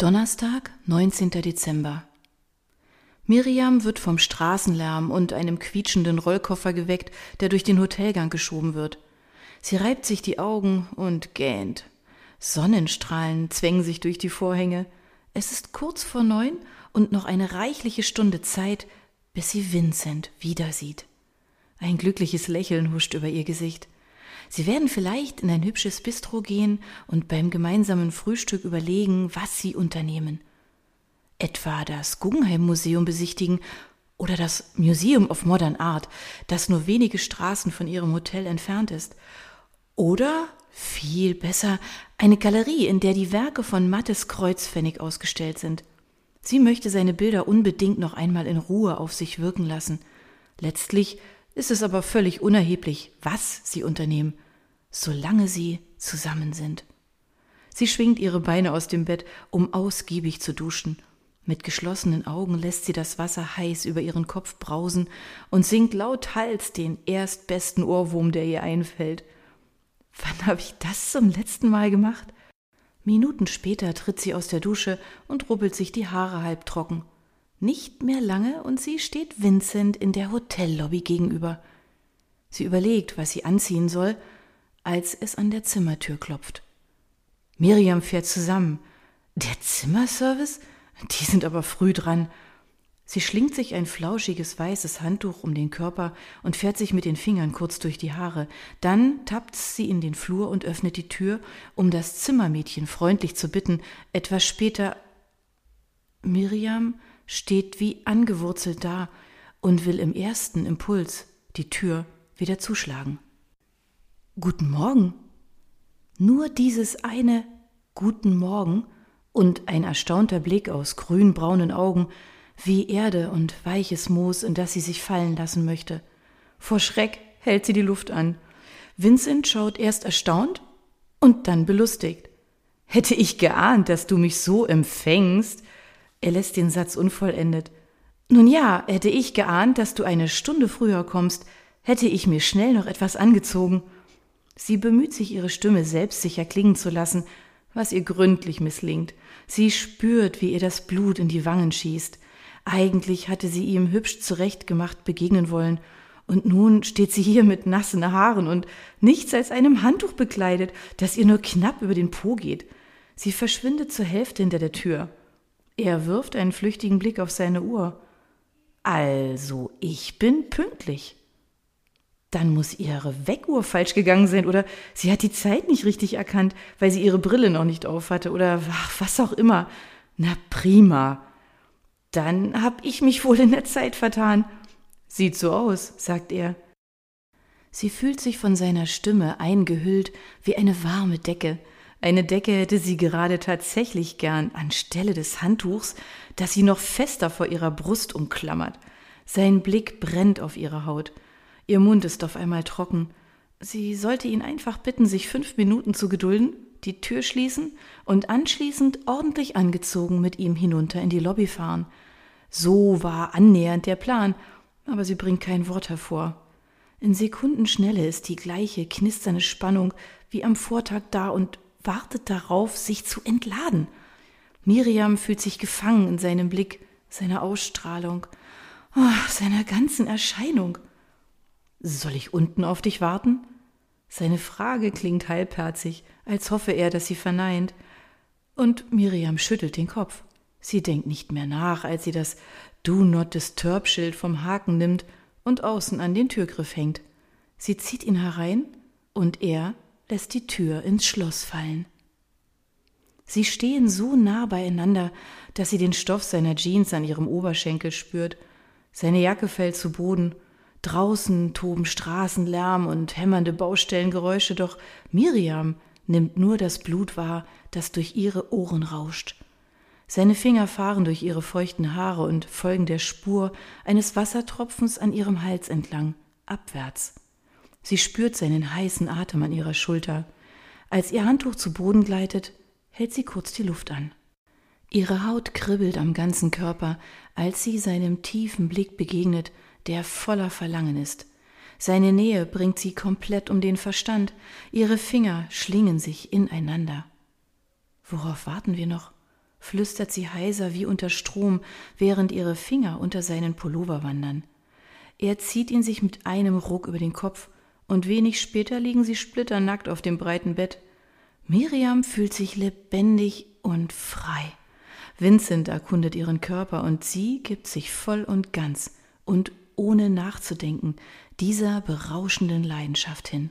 Donnerstag, 19. Dezember. Miriam wird vom Straßenlärm und einem quietschenden Rollkoffer geweckt, der durch den Hotelgang geschoben wird. Sie reibt sich die Augen und gähnt. Sonnenstrahlen zwängen sich durch die Vorhänge. Es ist kurz vor neun und noch eine reichliche Stunde Zeit, bis sie Vincent wieder sieht. Ein glückliches Lächeln huscht über ihr Gesicht. Sie werden vielleicht in ein hübsches Bistro gehen und beim gemeinsamen Frühstück überlegen, was sie unternehmen. Etwa das Guggenheim Museum besichtigen oder das Museum of Modern Art, das nur wenige Straßen von ihrem Hotel entfernt ist. Oder viel besser eine Galerie, in der die Werke von Mattes Kreuzpfennig ausgestellt sind. Sie möchte seine Bilder unbedingt noch einmal in Ruhe auf sich wirken lassen. Letztlich ist es aber völlig unerheblich, was sie unternehmen, solange sie zusammen sind. Sie schwingt ihre Beine aus dem Bett, um ausgiebig zu duschen. Mit geschlossenen Augen lässt sie das Wasser heiß über ihren Kopf brausen und singt lauthals den erstbesten Ohrwurm, der ihr einfällt. Wann habe ich das zum letzten Mal gemacht? Minuten später tritt sie aus der Dusche und rubbelt sich die Haare halbtrocken. Nicht mehr lange und sie steht Vincent in der Hotellobby gegenüber. Sie überlegt, was sie anziehen soll, als es an der Zimmertür klopft. Miriam fährt zusammen. Der Zimmerservice? Die sind aber früh dran. Sie schlingt sich ein flauschiges weißes Handtuch um den Körper und fährt sich mit den Fingern kurz durch die Haare. Dann tappt sie in den Flur und öffnet die Tür, um das Zimmermädchen freundlich zu bitten, etwas später Miriam steht wie angewurzelt da und will im ersten Impuls die Tür wieder zuschlagen. Guten Morgen. Nur dieses eine Guten Morgen und ein erstaunter Blick aus grünbraunen Augen wie Erde und weiches Moos, in das sie sich fallen lassen möchte. Vor Schreck hält sie die Luft an. Vincent schaut erst erstaunt und dann belustigt. Hätte ich geahnt, dass du mich so empfängst. Er lässt den Satz unvollendet. Nun ja, hätte ich geahnt, dass du eine Stunde früher kommst, hätte ich mir schnell noch etwas angezogen. Sie bemüht sich, ihre Stimme selbstsicher klingen zu lassen, was ihr gründlich misslingt. Sie spürt, wie ihr das Blut in die Wangen schießt. Eigentlich hatte sie ihm hübsch zurechtgemacht begegnen wollen, und nun steht sie hier mit nassen Haaren und nichts als einem Handtuch bekleidet, das ihr nur knapp über den Po geht. Sie verschwindet zur Hälfte hinter der Tür. Er wirft einen flüchtigen Blick auf seine Uhr. Also, ich bin pünktlich. Dann muss ihre Weckuhr falsch gegangen sein oder sie hat die Zeit nicht richtig erkannt, weil sie ihre Brille noch nicht aufhatte oder ach, was auch immer. Na prima. Dann hab ich mich wohl in der Zeit vertan. Sieht so aus, sagt er. Sie fühlt sich von seiner Stimme eingehüllt wie eine warme Decke. Eine Decke hätte sie gerade tatsächlich gern anstelle des Handtuchs, das sie noch fester vor ihrer Brust umklammert. Sein Blick brennt auf ihre Haut. Ihr Mund ist auf einmal trocken. Sie sollte ihn einfach bitten, sich fünf Minuten zu gedulden, die Tür schließen und anschließend ordentlich angezogen mit ihm hinunter in die Lobby fahren. So war annähernd der Plan, aber sie bringt kein Wort hervor. In Sekundenschnelle ist die gleiche knisternde Spannung wie am Vortag da und wartet darauf, sich zu entladen. Miriam fühlt sich gefangen in seinem Blick, seiner Ausstrahlung, oh, seiner ganzen Erscheinung. Soll ich unten auf dich warten? Seine Frage klingt halbherzig, als hoffe er, dass sie verneint. Und Miriam schüttelt den Kopf. Sie denkt nicht mehr nach, als sie das Do Not Disturb Schild vom Haken nimmt und außen an den Türgriff hängt. Sie zieht ihn herein und er lässt die Tür ins Schloss fallen. Sie stehen so nah beieinander, dass sie den Stoff seiner Jeans an ihrem Oberschenkel spürt. Seine Jacke fällt zu Boden. Draußen toben Straßenlärm und hämmernde Baustellengeräusche, doch Miriam nimmt nur das Blut wahr, das durch ihre Ohren rauscht. Seine Finger fahren durch ihre feuchten Haare und folgen der Spur eines Wassertropfens an ihrem Hals entlang, abwärts. Sie spürt seinen heißen Atem an ihrer Schulter. Als ihr Handtuch zu Boden gleitet, hält sie kurz die Luft an. Ihre Haut kribbelt am ganzen Körper, als sie seinem tiefen Blick begegnet, der voller Verlangen ist. Seine Nähe bringt sie komplett um den Verstand, ihre Finger schlingen sich ineinander. Worauf warten wir noch? flüstert sie heiser wie unter Strom, während ihre Finger unter seinen Pullover wandern. Er zieht ihn sich mit einem Ruck über den Kopf, und wenig später liegen sie splitternackt auf dem breiten Bett. Miriam fühlt sich lebendig und frei. Vincent erkundet ihren Körper und sie gibt sich voll und ganz und ohne nachzudenken dieser berauschenden Leidenschaft hin.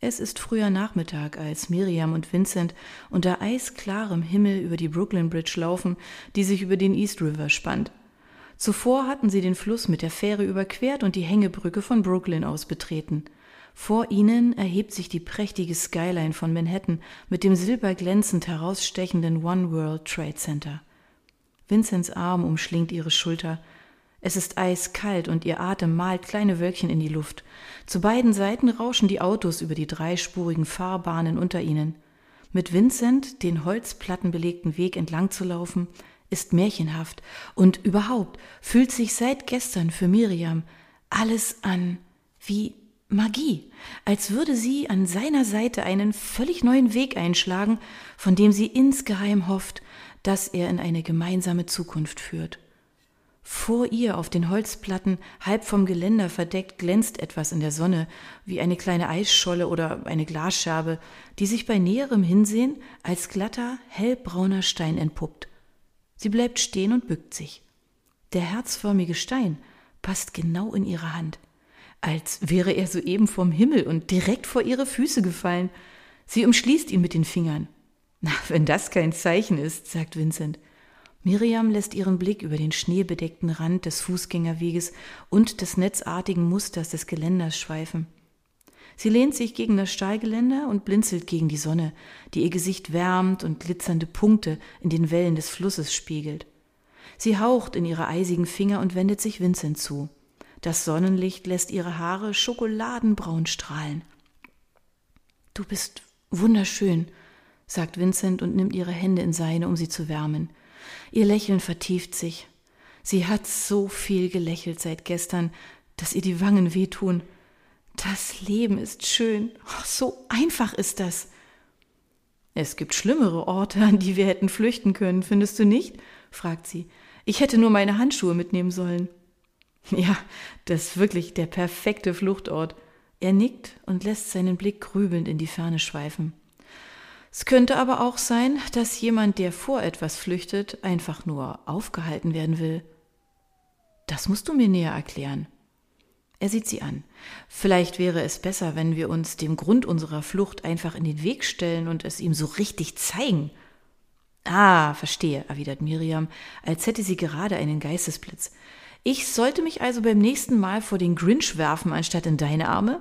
Es ist früher Nachmittag, als Miriam und Vincent unter eisklarem Himmel über die Brooklyn Bridge laufen, die sich über den East River spannt. Zuvor hatten sie den Fluss mit der Fähre überquert und die Hängebrücke von Brooklyn aus betreten. Vor ihnen erhebt sich die prächtige Skyline von Manhattan mit dem silberglänzend herausstechenden One World Trade Center. Vincents Arm umschlingt ihre Schulter, es ist eiskalt und ihr Atem malt kleine Wölkchen in die Luft. Zu beiden Seiten rauschen die Autos über die dreispurigen Fahrbahnen unter ihnen. Mit Vincent den holzplattenbelegten Weg entlang zu laufen, ist märchenhaft und überhaupt fühlt sich seit gestern für Miriam alles an wie Magie, als würde sie an seiner Seite einen völlig neuen Weg einschlagen, von dem sie insgeheim hofft, dass er in eine gemeinsame Zukunft führt. Vor ihr auf den Holzplatten, halb vom Geländer verdeckt, glänzt etwas in der Sonne, wie eine kleine Eisscholle oder eine Glasscherbe, die sich bei näherem Hinsehen als glatter, hellbrauner Stein entpuppt. Sie bleibt stehen und bückt sich. Der herzförmige Stein passt genau in ihre Hand, als wäre er soeben vom Himmel und direkt vor ihre Füße gefallen. Sie umschließt ihn mit den Fingern. Na, wenn das kein Zeichen ist, sagt Vincent. Miriam lässt ihren Blick über den schneebedeckten Rand des Fußgängerweges und des netzartigen Musters des Geländers schweifen. Sie lehnt sich gegen das Stahlgeländer und blinzelt gegen die Sonne, die ihr Gesicht wärmt und glitzernde Punkte in den Wellen des Flusses spiegelt. Sie haucht in ihre eisigen Finger und wendet sich Vincent zu. Das Sonnenlicht lässt ihre Haare schokoladenbraun strahlen. Du bist wunderschön, sagt Vincent und nimmt ihre Hände in seine, um sie zu wärmen. Ihr Lächeln vertieft sich. Sie hat so viel gelächelt seit gestern, dass ihr die Wangen wehtun. Das Leben ist schön. Oh, so einfach ist das. Es gibt schlimmere Orte, an die wir hätten flüchten können, findest du nicht? fragt sie. Ich hätte nur meine Handschuhe mitnehmen sollen. Ja, das ist wirklich der perfekte Fluchtort. Er nickt und lässt seinen Blick grübelnd in die Ferne schweifen. Es könnte aber auch sein, dass jemand, der vor etwas flüchtet, einfach nur aufgehalten werden will. Das musst du mir näher erklären. Er sieht sie an. Vielleicht wäre es besser, wenn wir uns dem Grund unserer Flucht einfach in den Weg stellen und es ihm so richtig zeigen. Ah, verstehe, erwidert Miriam, als hätte sie gerade einen Geistesblitz. Ich sollte mich also beim nächsten Mal vor den Grinch werfen, anstatt in deine Arme?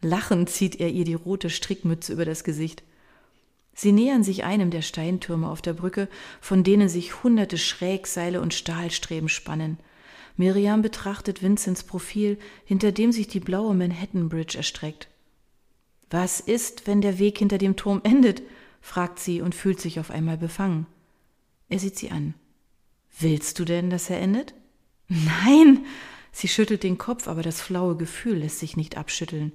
Lachend zieht er ihr die rote Strickmütze über das Gesicht. Sie nähern sich einem der Steintürme auf der Brücke, von denen sich hunderte Schrägseile und Stahlstreben spannen. Miriam betrachtet Vincents Profil, hinter dem sich die blaue Manhattan Bridge erstreckt. Was ist, wenn der Weg hinter dem Turm endet? fragt sie und fühlt sich auf einmal befangen. Er sieht sie an. Willst du denn, dass er endet? Nein! Sie schüttelt den Kopf, aber das flaue Gefühl lässt sich nicht abschütteln.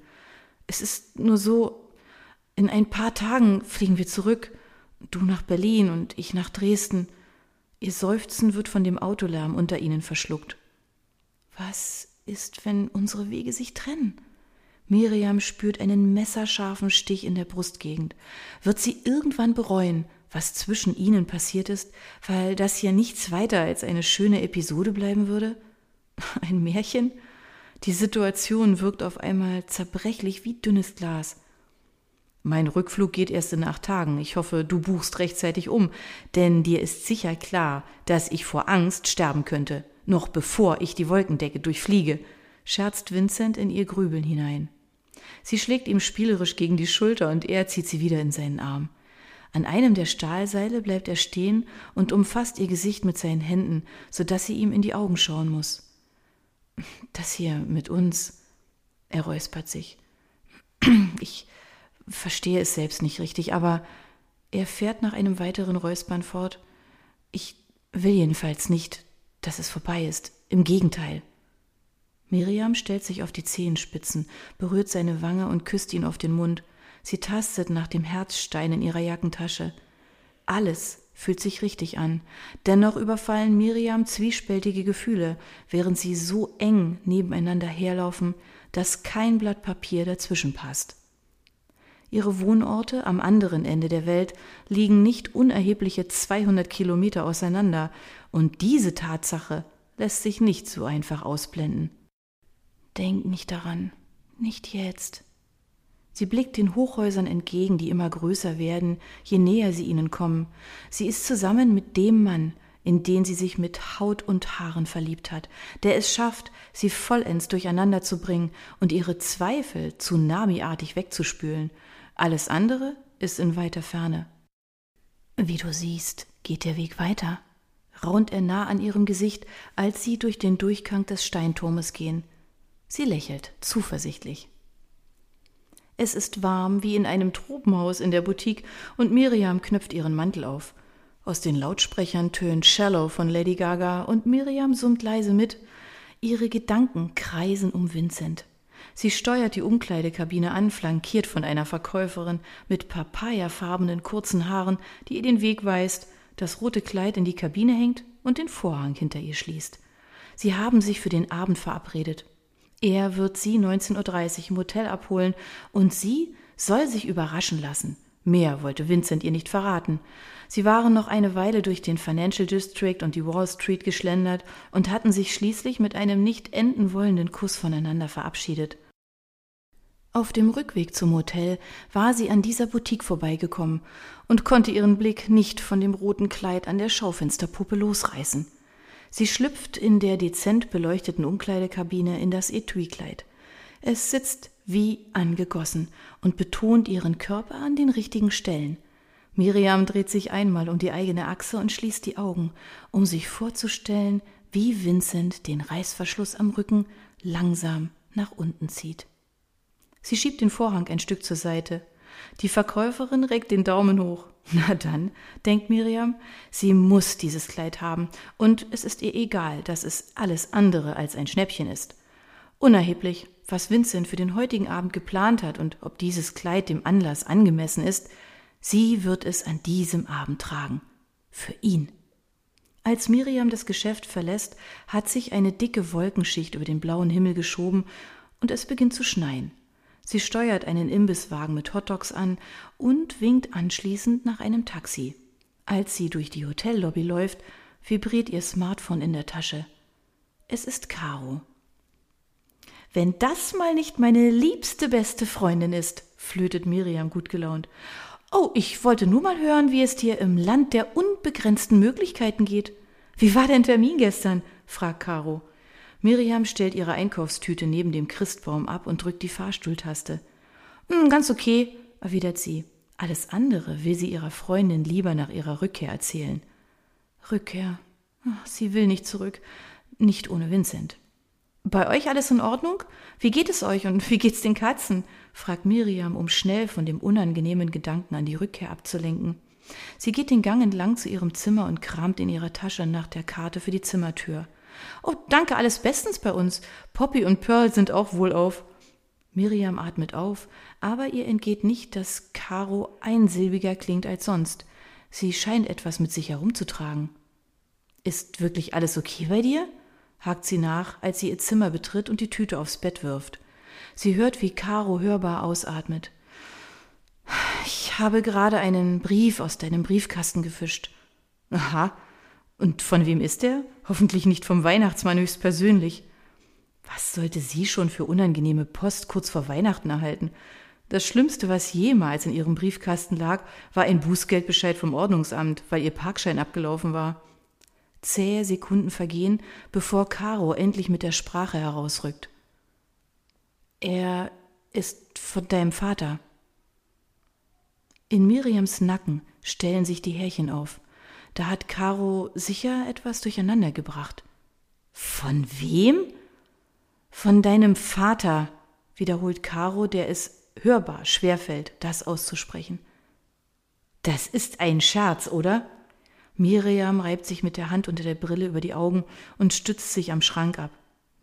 Es ist nur so, in ein paar Tagen fliegen wir zurück, du nach Berlin und ich nach Dresden. Ihr Seufzen wird von dem Autolärm unter ihnen verschluckt. Was ist, wenn unsere Wege sich trennen? Miriam spürt einen messerscharfen Stich in der Brustgegend. Wird sie irgendwann bereuen, was zwischen ihnen passiert ist, weil das hier nichts weiter als eine schöne Episode bleiben würde? Ein Märchen? Die Situation wirkt auf einmal zerbrechlich wie dünnes Glas. Mein Rückflug geht erst in acht Tagen. Ich hoffe, du buchst rechtzeitig um, denn dir ist sicher klar, dass ich vor Angst sterben könnte, noch bevor ich die Wolkendecke durchfliege, scherzt Vincent in ihr Grübeln hinein. Sie schlägt ihm spielerisch gegen die Schulter und er zieht sie wieder in seinen Arm. An einem der Stahlseile bleibt er stehen und umfasst ihr Gesicht mit seinen Händen, so dass sie ihm in die Augen schauen muss. Das hier mit uns, er räuspert sich. Ich, verstehe es selbst nicht richtig, aber er fährt nach einem weiteren Räuspern fort. Ich will jedenfalls nicht, dass es vorbei ist. Im Gegenteil. Miriam stellt sich auf die Zehenspitzen, berührt seine Wange und küsst ihn auf den Mund. Sie tastet nach dem Herzstein in ihrer Jackentasche. Alles fühlt sich richtig an. Dennoch überfallen Miriam zwiespältige Gefühle, während sie so eng nebeneinander herlaufen, dass kein Blatt Papier dazwischen passt. Ihre Wohnorte am anderen Ende der Welt liegen nicht unerhebliche 200 Kilometer auseinander, und diese Tatsache lässt sich nicht so einfach ausblenden. Denk nicht daran, nicht jetzt. Sie blickt den Hochhäusern entgegen, die immer größer werden, je näher sie ihnen kommen. Sie ist zusammen mit dem Mann, in den sie sich mit Haut und Haaren verliebt hat, der es schafft, sie vollends durcheinander zu bringen und ihre Zweifel tsunamiartig wegzuspülen. Alles andere ist in weiter Ferne. Wie du siehst, geht der Weg weiter, raunt er nah an ihrem Gesicht, als sie durch den Durchgang des Steinturmes gehen. Sie lächelt zuversichtlich. Es ist warm wie in einem Tropenhaus in der Boutique und Miriam knöpft ihren Mantel auf. Aus den Lautsprechern tönt Shallow von Lady Gaga und Miriam summt leise mit. Ihre Gedanken kreisen um Vincent. Sie steuert die Umkleidekabine an, flankiert von einer Verkäuferin mit papayafarbenen kurzen Haaren, die ihr den Weg weist, das rote Kleid in die Kabine hängt und den Vorhang hinter ihr schließt. Sie haben sich für den Abend verabredet. Er wird sie 19.30 Uhr im Hotel abholen und sie soll sich überraschen lassen. Mehr wollte Vincent ihr nicht verraten. Sie waren noch eine Weile durch den Financial District und die Wall Street geschlendert und hatten sich schließlich mit einem nicht enden wollenden Kuss voneinander verabschiedet. Auf dem Rückweg zum Hotel war sie an dieser Boutique vorbeigekommen und konnte ihren Blick nicht von dem roten Kleid an der Schaufensterpuppe losreißen. Sie schlüpft in der dezent beleuchteten Umkleidekabine in das Etui-Kleid. Es sitzt wie angegossen und betont ihren Körper an den richtigen Stellen. Miriam dreht sich einmal um die eigene Achse und schließt die Augen, um sich vorzustellen, wie Vincent den Reißverschluss am Rücken langsam nach unten zieht. Sie schiebt den Vorhang ein Stück zur Seite. Die Verkäuferin regt den Daumen hoch. Na dann, denkt Miriam, sie muss dieses Kleid haben, und es ist ihr egal, dass es alles andere als ein Schnäppchen ist. Unerheblich, was Vincent für den heutigen Abend geplant hat und ob dieses Kleid dem Anlass angemessen ist, sie wird es an diesem Abend tragen. Für ihn. Als Miriam das Geschäft verlässt, hat sich eine dicke Wolkenschicht über den blauen Himmel geschoben und es beginnt zu schneien. Sie steuert einen Imbisswagen mit Hotdogs an und winkt anschließend nach einem Taxi. Als sie durch die Hotellobby läuft, vibriert ihr Smartphone in der Tasche. Es ist Caro. Wenn das mal nicht meine liebste beste Freundin ist, flötet Miriam gut gelaunt. Oh, ich wollte nur mal hören, wie es dir im Land der unbegrenzten Möglichkeiten geht. Wie war dein Termin gestern? fragt Caro. Miriam stellt ihre Einkaufstüte neben dem Christbaum ab und drückt die Fahrstuhltaste. Hm, ganz okay, erwidert sie. Alles andere will sie ihrer Freundin lieber nach ihrer Rückkehr erzählen. Rückkehr. Sie will nicht zurück, nicht ohne Vincent. Bei euch alles in Ordnung? Wie geht es euch und wie geht's den Katzen? Fragt Miriam, um schnell von dem unangenehmen Gedanken an die Rückkehr abzulenken. Sie geht den Gang entlang zu ihrem Zimmer und kramt in ihrer Tasche nach der Karte für die Zimmertür. Oh, danke, alles bestens bei uns. Poppy und Pearl sind auch wohlauf. Miriam atmet auf, aber ihr entgeht nicht, dass Caro einsilbiger klingt als sonst. Sie scheint etwas mit sich herumzutragen. Ist wirklich alles okay bei dir? hakt sie nach, als sie ihr Zimmer betritt und die Tüte aufs Bett wirft. Sie hört, wie Caro hörbar ausatmet. Ich habe gerade einen Brief aus deinem Briefkasten gefischt. Aha, und von wem ist er? Hoffentlich nicht vom Weihnachtsmann höchstpersönlich. Was sollte sie schon für unangenehme Post kurz vor Weihnachten erhalten? Das Schlimmste, was jemals in ihrem Briefkasten lag, war ein Bußgeldbescheid vom Ordnungsamt, weil ihr Parkschein abgelaufen war. Zähe Sekunden vergehen, bevor Caro endlich mit der Sprache herausrückt. Er ist von deinem Vater. In Miriams Nacken stellen sich die Härchen auf. Da hat Caro sicher etwas durcheinander gebracht. Von wem? Von deinem Vater, wiederholt Caro, der es hörbar schwerfällt, das auszusprechen. Das ist ein Scherz, oder? Miriam reibt sich mit der Hand unter der Brille über die Augen und stützt sich am Schrank ab.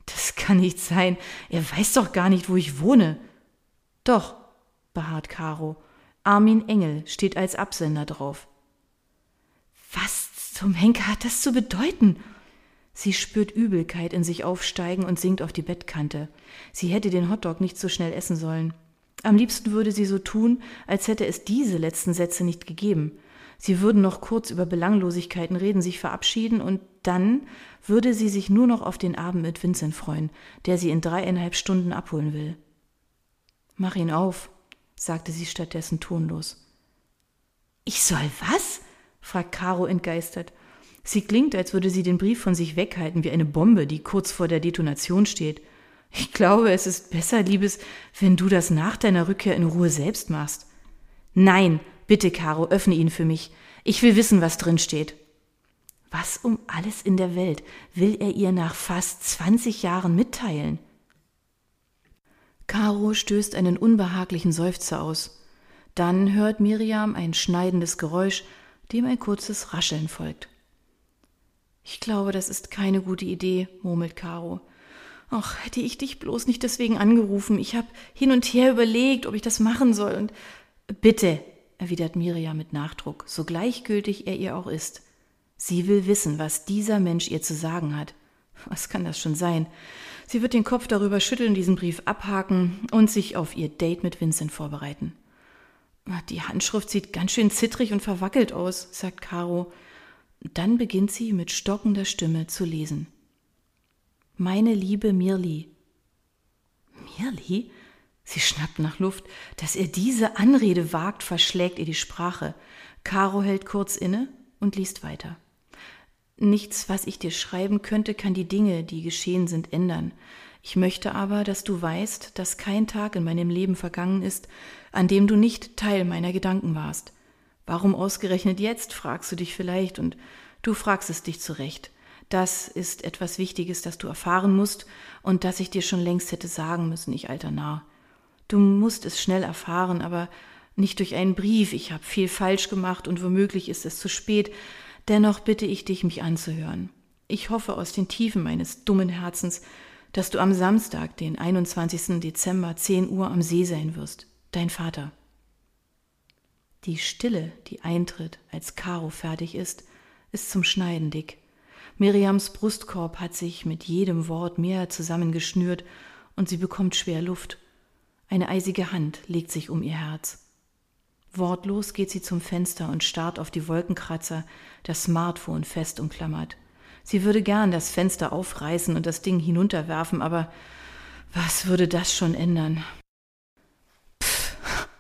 Das kann nicht sein. Er weiß doch gar nicht, wo ich wohne. Doch, beharrt Caro. Armin Engel steht als Absender drauf. zum Henker hat das zu bedeuten? Sie spürt Übelkeit in sich aufsteigen und sinkt auf die Bettkante. Sie hätte den Hotdog nicht so schnell essen sollen. Am liebsten würde sie so tun, als hätte es diese letzten Sätze nicht gegeben. Sie würden noch kurz über Belanglosigkeiten reden, sich verabschieden und dann würde sie sich nur noch auf den Abend mit Vincent freuen, der sie in dreieinhalb Stunden abholen will. Mach ihn auf, sagte sie stattdessen tonlos. Ich soll was? fragt Caro entgeistert. Sie klingt, als würde sie den Brief von sich weghalten wie eine Bombe, die kurz vor der Detonation steht. Ich glaube, es ist besser, Liebes, wenn du das nach deiner Rückkehr in Ruhe selbst machst. Nein, bitte, Caro, öffne ihn für mich. Ich will wissen, was drin steht. Was um alles in der Welt will er ihr nach fast zwanzig Jahren mitteilen? Caro stößt einen unbehaglichen Seufzer aus. Dann hört Miriam ein schneidendes Geräusch, dem ein kurzes Rascheln folgt. Ich glaube, das ist keine gute Idee, murmelt Caro. Ach, hätte ich dich bloß nicht deswegen angerufen. Ich habe hin und her überlegt, ob ich das machen soll und bitte, erwidert Miriam mit Nachdruck, so gleichgültig er ihr auch ist. Sie will wissen, was dieser Mensch ihr zu sagen hat. Was kann das schon sein? Sie wird den Kopf darüber schütteln, diesen Brief abhaken und sich auf ihr Date mit Vincent vorbereiten. Die Handschrift sieht ganz schön zittrig und verwackelt aus, sagt Caro. Dann beginnt sie mit stockender Stimme zu lesen. Meine liebe Mirli. Mirli? Sie schnappt nach Luft. Dass er diese Anrede wagt, verschlägt ihr die Sprache. Caro hält kurz inne und liest weiter. Nichts, was ich dir schreiben könnte, kann die Dinge, die geschehen sind, ändern. Ich möchte aber, dass du weißt, dass kein Tag in meinem Leben vergangen ist, an dem du nicht Teil meiner Gedanken warst. Warum ausgerechnet jetzt, fragst du dich vielleicht, und du fragst es dich zurecht. Das ist etwas Wichtiges, das du erfahren musst und das ich dir schon längst hätte sagen müssen, ich alter Narr. Du musst es schnell erfahren, aber nicht durch einen Brief. Ich habe viel falsch gemacht und womöglich ist es zu spät. Dennoch bitte ich dich, mich anzuhören. Ich hoffe aus den Tiefen meines dummen Herzens, dass du am Samstag, den 21. Dezember, 10 Uhr am See sein wirst. Dein Vater. Die Stille, die eintritt, als Caro fertig ist, ist zum Schneiden dick. Miriams Brustkorb hat sich mit jedem Wort mehr zusammengeschnürt und sie bekommt schwer Luft. Eine eisige Hand legt sich um ihr Herz. Wortlos geht sie zum Fenster und starrt auf die Wolkenkratzer, das Smartphone fest umklammert. Sie würde gern das Fenster aufreißen und das Ding hinunterwerfen, aber was würde das schon ändern?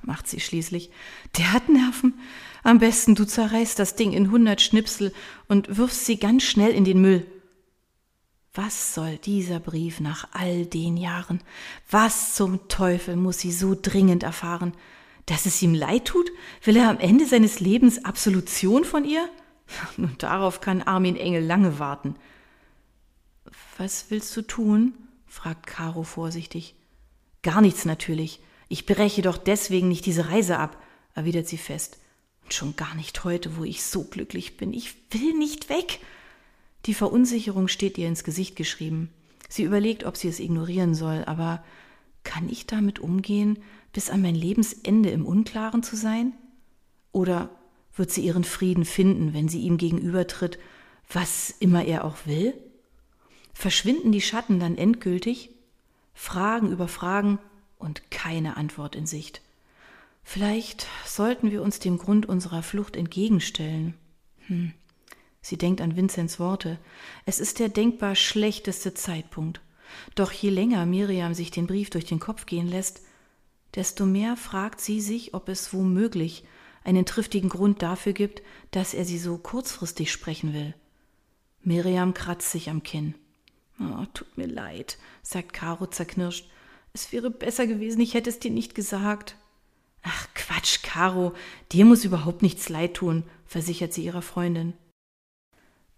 macht sie schließlich. Der hat Nerven. Am besten du zerreißt das Ding in hundert Schnipsel und wirfst sie ganz schnell in den Müll. Was soll dieser Brief nach all den Jahren? Was zum Teufel muss sie so dringend erfahren? Dass es ihm leid tut? Will er am Ende seines Lebens Absolution von ihr? Nun, darauf kann Armin Engel lange warten. Was willst du tun? fragt Caro vorsichtig. Gar nichts natürlich. Ich breche doch deswegen nicht diese Reise ab, erwidert sie fest. Und schon gar nicht heute, wo ich so glücklich bin. Ich will nicht weg. Die Verunsicherung steht ihr ins Gesicht geschrieben. Sie überlegt, ob sie es ignorieren soll, aber kann ich damit umgehen, bis an mein Lebensende im Unklaren zu sein? Oder wird sie ihren Frieden finden, wenn sie ihm gegenübertritt, was immer er auch will? Verschwinden die Schatten dann endgültig? Fragen über Fragen, und keine Antwort in Sicht. Vielleicht sollten wir uns dem Grund unserer Flucht entgegenstellen. Hm. Sie denkt an Vinzens Worte. Es ist der denkbar schlechteste Zeitpunkt. Doch je länger Miriam sich den Brief durch den Kopf gehen lässt, desto mehr fragt sie sich, ob es womöglich einen triftigen Grund dafür gibt, dass er sie so kurzfristig sprechen will. Miriam kratzt sich am Kinn. Oh, tut mir leid, sagt Caro zerknirscht. Es wäre besser gewesen, ich hätte es dir nicht gesagt. Ach Quatsch, Caro, dir muss überhaupt nichts leid tun, versichert sie ihrer Freundin.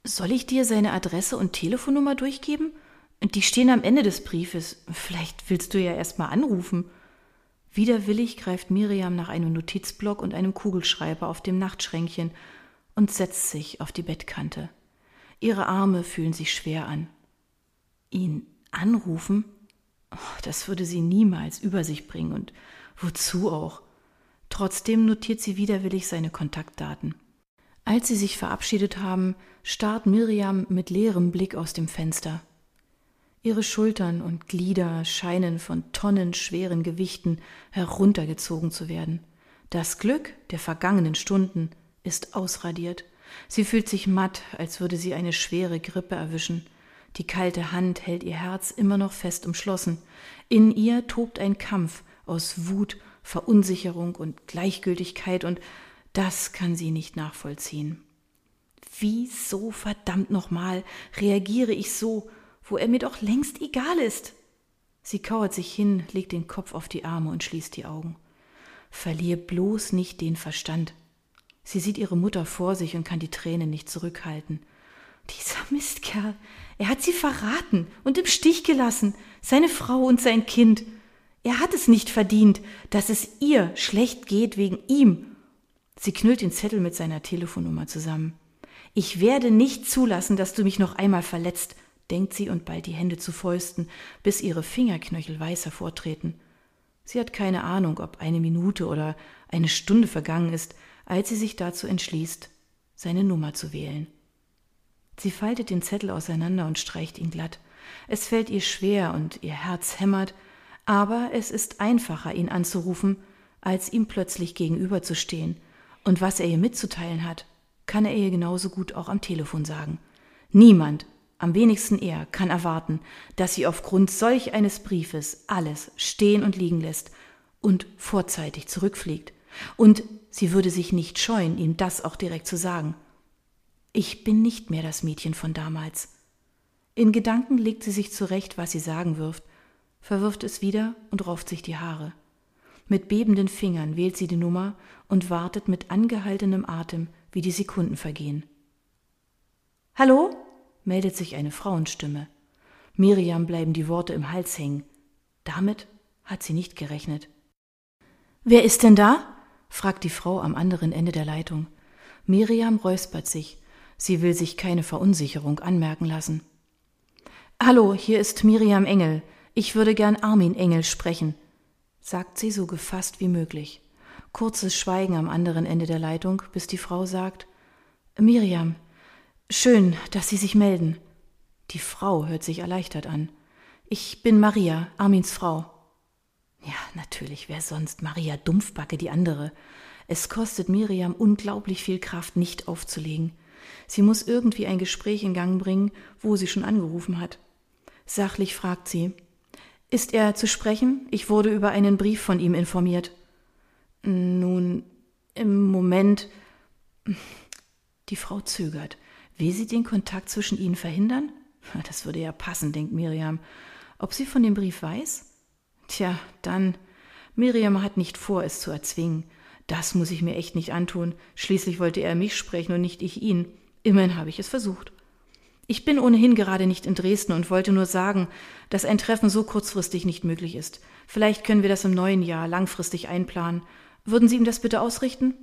Soll ich dir seine Adresse und Telefonnummer durchgeben? Die stehen am Ende des Briefes. Vielleicht willst du ja erst mal anrufen. Widerwillig greift Miriam nach einem Notizblock und einem Kugelschreiber auf dem Nachtschränkchen und setzt sich auf die Bettkante. Ihre Arme fühlen sich schwer an. Ihn anrufen? Oh, das würde sie niemals über sich bringen und wozu auch? Trotzdem notiert sie widerwillig seine Kontaktdaten. Als sie sich verabschiedet haben, starrt Miriam mit leerem Blick aus dem Fenster. Ihre Schultern und Glieder scheinen von tonnenschweren Gewichten heruntergezogen zu werden. Das Glück der vergangenen Stunden ist ausradiert. Sie fühlt sich matt, als würde sie eine schwere Grippe erwischen. Die kalte Hand hält ihr Herz immer noch fest umschlossen. In ihr tobt ein Kampf aus Wut, Verunsicherung und Gleichgültigkeit, und das kann sie nicht nachvollziehen. Wieso verdammt nochmal reagiere ich so, wo er mir doch längst egal ist? Sie kauert sich hin, legt den Kopf auf die Arme und schließt die Augen. Verlier bloß nicht den Verstand. Sie sieht ihre Mutter vor sich und kann die Tränen nicht zurückhalten. Dieser Mistkerl, er hat sie verraten und im Stich gelassen, seine Frau und sein Kind. Er hat es nicht verdient, dass es ihr schlecht geht wegen ihm Sie knüllt den Zettel mit seiner Telefonnummer zusammen. Ich werde nicht zulassen, dass du mich noch einmal verletzt, denkt sie und ballt die Hände zu Fäusten, bis ihre Fingerknöchel weiß hervortreten. Sie hat keine Ahnung, ob eine Minute oder eine Stunde vergangen ist, als sie sich dazu entschließt, seine Nummer zu wählen. Sie faltet den Zettel auseinander und streicht ihn glatt. Es fällt ihr schwer und ihr Herz hämmert, aber es ist einfacher, ihn anzurufen, als ihm plötzlich gegenüberzustehen und was er ihr mitzuteilen hat, kann er ihr genauso gut auch am Telefon sagen. Niemand, am wenigsten er, kann erwarten, dass sie aufgrund solch eines Briefes alles stehen und liegen lässt und vorzeitig zurückfliegt. Und sie würde sich nicht scheuen, ihm das auch direkt zu sagen. Ich bin nicht mehr das Mädchen von damals. In Gedanken legt sie sich zurecht, was sie sagen wirft, verwirft es wieder und rauft sich die Haare. Mit bebenden Fingern wählt sie die Nummer und wartet mit angehaltenem Atem, wie die Sekunden vergehen. Hallo? Meldet sich eine Frauenstimme. Miriam bleiben die Worte im Hals hängen. Damit hat sie nicht gerechnet. Wer ist denn da? fragt die Frau am anderen Ende der Leitung. Miriam räuspert sich. Sie will sich keine Verunsicherung anmerken lassen. Hallo, hier ist Miriam Engel. Ich würde gern Armin Engel sprechen, sagt sie so gefasst wie möglich. Kurzes Schweigen am anderen Ende der Leitung, bis die Frau sagt Miriam, schön, dass Sie sich melden. Die Frau hört sich erleichtert an. Ich bin Maria, Armins Frau. Ja, natürlich, wer sonst? Maria Dumpfbacke, die andere. Es kostet Miriam unglaublich viel Kraft, nicht aufzulegen. Sie muss irgendwie ein Gespräch in Gang bringen, wo sie schon angerufen hat. Sachlich fragt sie, ist er zu sprechen? Ich wurde über einen Brief von ihm informiert. Nun, im Moment. Die Frau zögert. Will sie den Kontakt zwischen ihnen verhindern? Das würde ja passen, denkt Miriam. Ob sie von dem Brief weiß? Tja, dann. Miriam hat nicht vor, es zu erzwingen. Das muss ich mir echt nicht antun. Schließlich wollte er mich sprechen und nicht ich ihn. Immerhin habe ich es versucht. Ich bin ohnehin gerade nicht in Dresden und wollte nur sagen, dass ein Treffen so kurzfristig nicht möglich ist. Vielleicht können wir das im neuen Jahr langfristig einplanen. Würden Sie ihm das bitte ausrichten?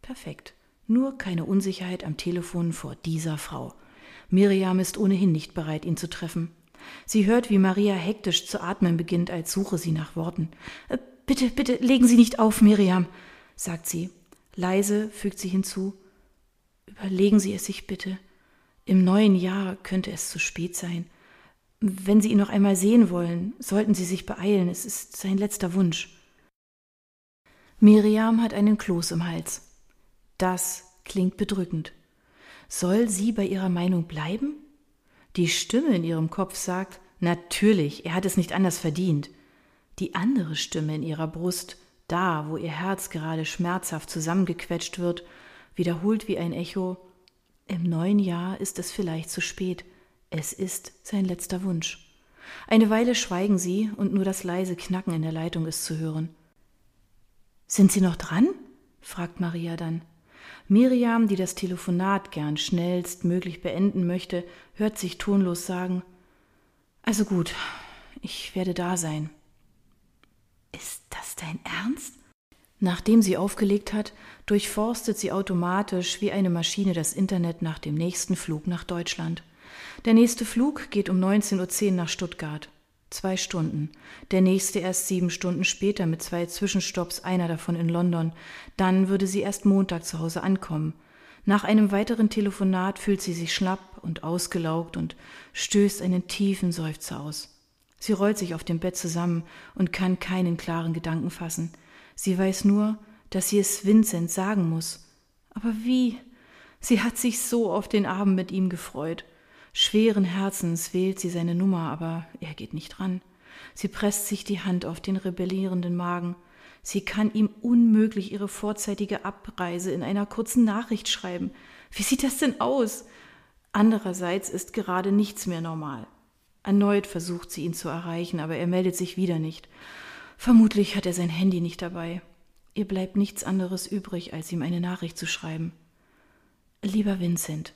Perfekt. Nur keine Unsicherheit am Telefon vor dieser Frau. Miriam ist ohnehin nicht bereit, ihn zu treffen. Sie hört, wie Maria hektisch zu atmen beginnt, als suche sie nach Worten. Äh, bitte, bitte, legen Sie nicht auf, Miriam, sagt sie. Leise fügt sie hinzu. Überlegen Sie es sich bitte. Im neuen Jahr könnte es zu spät sein. Wenn Sie ihn noch einmal sehen wollen, sollten Sie sich beeilen, es ist sein letzter Wunsch. Miriam hat einen Kloß im Hals. Das klingt bedrückend. Soll sie bei ihrer Meinung bleiben? Die Stimme in ihrem Kopf sagt, natürlich, er hat es nicht anders verdient. Die andere Stimme in ihrer Brust, da, wo ihr Herz gerade schmerzhaft zusammengequetscht wird, wiederholt wie ein Echo, im neuen Jahr ist es vielleicht zu spät. Es ist sein letzter Wunsch. Eine Weile schweigen sie und nur das leise Knacken in der Leitung ist zu hören. Sind Sie noch dran? fragt Maria dann. Miriam, die das Telefonat gern schnellstmöglich beenden möchte, hört sich tonlos sagen Also gut, ich werde da sein. Ist das dein Ernst? Nachdem sie aufgelegt hat, durchforstet sie automatisch wie eine Maschine das Internet nach dem nächsten Flug nach Deutschland. Der nächste Flug geht um 19.10 Uhr nach Stuttgart. Zwei Stunden. Der nächste erst sieben Stunden später mit zwei Zwischenstopps, einer davon in London. Dann würde sie erst Montag zu Hause ankommen. Nach einem weiteren Telefonat fühlt sie sich schlapp und ausgelaugt und stößt einen tiefen Seufzer aus. Sie rollt sich auf dem Bett zusammen und kann keinen klaren Gedanken fassen. Sie weiß nur, dass sie es Vincent sagen muss. Aber wie? Sie hat sich so auf den Abend mit ihm gefreut. Schweren Herzens wählt sie seine Nummer, aber er geht nicht ran. Sie presst sich die Hand auf den rebellierenden Magen. Sie kann ihm unmöglich ihre vorzeitige Abreise in einer kurzen Nachricht schreiben. Wie sieht das denn aus? Andererseits ist gerade nichts mehr normal. Erneut versucht sie ihn zu erreichen, aber er meldet sich wieder nicht. Vermutlich hat er sein Handy nicht dabei. Ihr bleibt nichts anderes übrig, als ihm eine Nachricht zu schreiben. Lieber Vincent.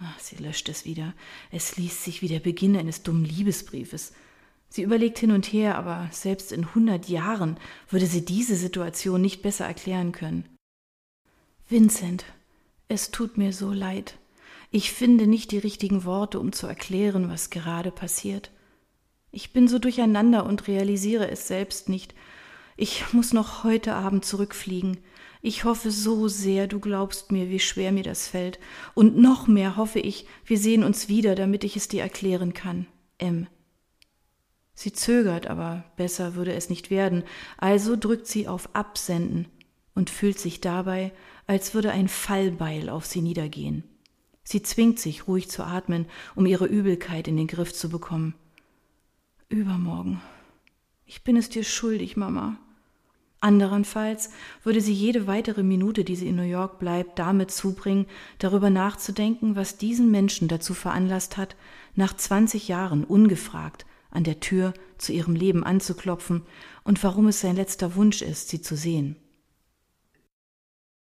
Ach, sie löscht es wieder. Es liest sich wie der Beginn eines dummen Liebesbriefes. Sie überlegt hin und her, aber selbst in hundert Jahren würde sie diese Situation nicht besser erklären können. Vincent, es tut mir so leid. Ich finde nicht die richtigen Worte, um zu erklären, was gerade passiert. Ich bin so durcheinander und realisiere es selbst nicht. Ich muss noch heute Abend zurückfliegen. Ich hoffe so sehr, du glaubst mir, wie schwer mir das fällt. Und noch mehr hoffe ich, wir sehen uns wieder, damit ich es dir erklären kann. M. Sie zögert, aber besser würde es nicht werden, also drückt sie auf Absenden und fühlt sich dabei, als würde ein Fallbeil auf sie niedergehen. Sie zwingt sich, ruhig zu atmen, um ihre Übelkeit in den Griff zu bekommen. Übermorgen. Ich bin es dir schuldig, Mama. Anderenfalls würde sie jede weitere Minute, die sie in New York bleibt, damit zubringen, darüber nachzudenken, was diesen Menschen dazu veranlasst hat, nach zwanzig Jahren ungefragt an der Tür zu ihrem Leben anzuklopfen und warum es sein letzter Wunsch ist, sie zu sehen.